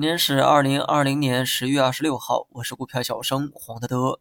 今天是二零二零年十月二十六号，我是股票小生黄德德。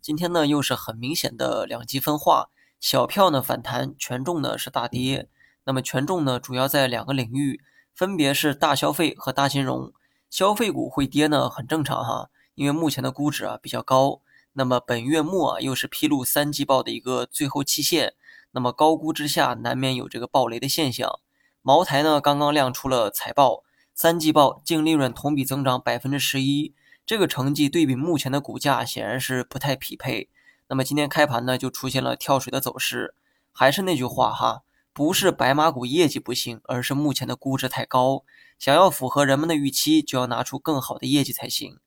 今天呢又是很明显的两极分化，小票呢反弹，权重呢是大跌。那么权重呢主要在两个领域，分别是大消费和大金融。消费股会跌呢很正常哈，因为目前的估值啊比较高。那么本月末啊又是披露三季报的一个最后期限，那么高估之下难免有这个暴雷的现象。茅台呢刚刚亮出了财报。三季报净利润同比增长百分之十一，这个成绩对比目前的股价显然是不太匹配。那么今天开盘呢，就出现了跳水的走势。还是那句话哈，不是白马股业绩不行，而是目前的估值太高。想要符合人们的预期，就要拿出更好的业绩才行。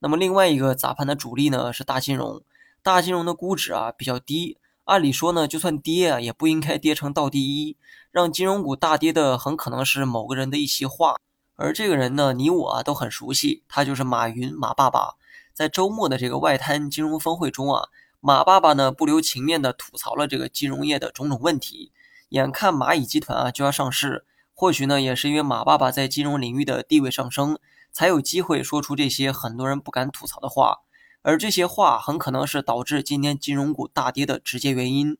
那么另外一个砸盘的主力呢，是大金融。大金融的估值啊比较低，按理说呢，就算跌啊，也不应该跌成倒第一。让金融股大跌的，很可能是某个人的一席话。而这个人呢，你我啊都很熟悉，他就是马云，马爸爸。在周末的这个外滩金融峰会中啊，马爸爸呢不留情面地吐槽了这个金融业的种种问题。眼看蚂蚁集团啊就要上市，或许呢也是因为马爸爸在金融领域的地位上升，才有机会说出这些很多人不敢吐槽的话。而这些话很可能是导致今天金融股大跌的直接原因。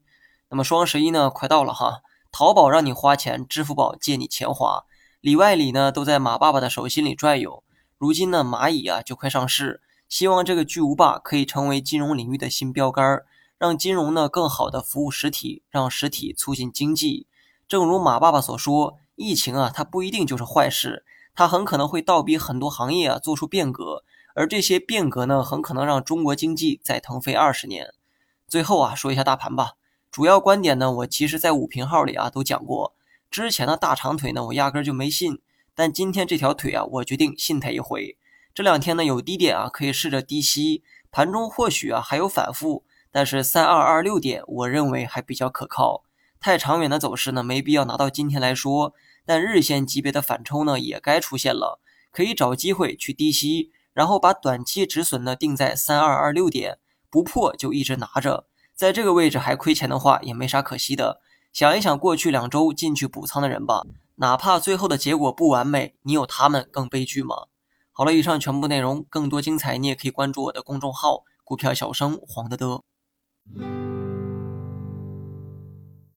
那么双十一呢快到了哈，淘宝让你花钱，支付宝借你钱花。里外里呢都在马爸爸的手心里转悠。如今呢，蚂蚁啊就快上市，希望这个巨无霸可以成为金融领域的新标杆，让金融呢更好的服务实体，让实体促进经济。正如马爸爸所说，疫情啊它不一定就是坏事，它很可能会倒逼很多行业啊做出变革，而这些变革呢很可能让中国经济再腾飞二十年。最后啊说一下大盘吧，主要观点呢我其实在五评号里啊都讲过。之前的大长腿呢，我压根就没信，但今天这条腿啊，我决定信他一回。这两天呢有低点啊，可以试着低吸，盘中或许啊还有反复，但是三二二六点，我认为还比较可靠。太长远的走势呢，没必要拿到今天来说，但日线级别的反抽呢也该出现了，可以找机会去低吸，然后把短期止损呢定在三二二六点，不破就一直拿着，在这个位置还亏钱的话，也没啥可惜的。想一想过去两周进去补仓的人吧，哪怕最后的结果不完美，你有他们更悲剧吗？好了，以上全部内容，更多精彩你也可以关注我的公众号“股票小生黄德德”。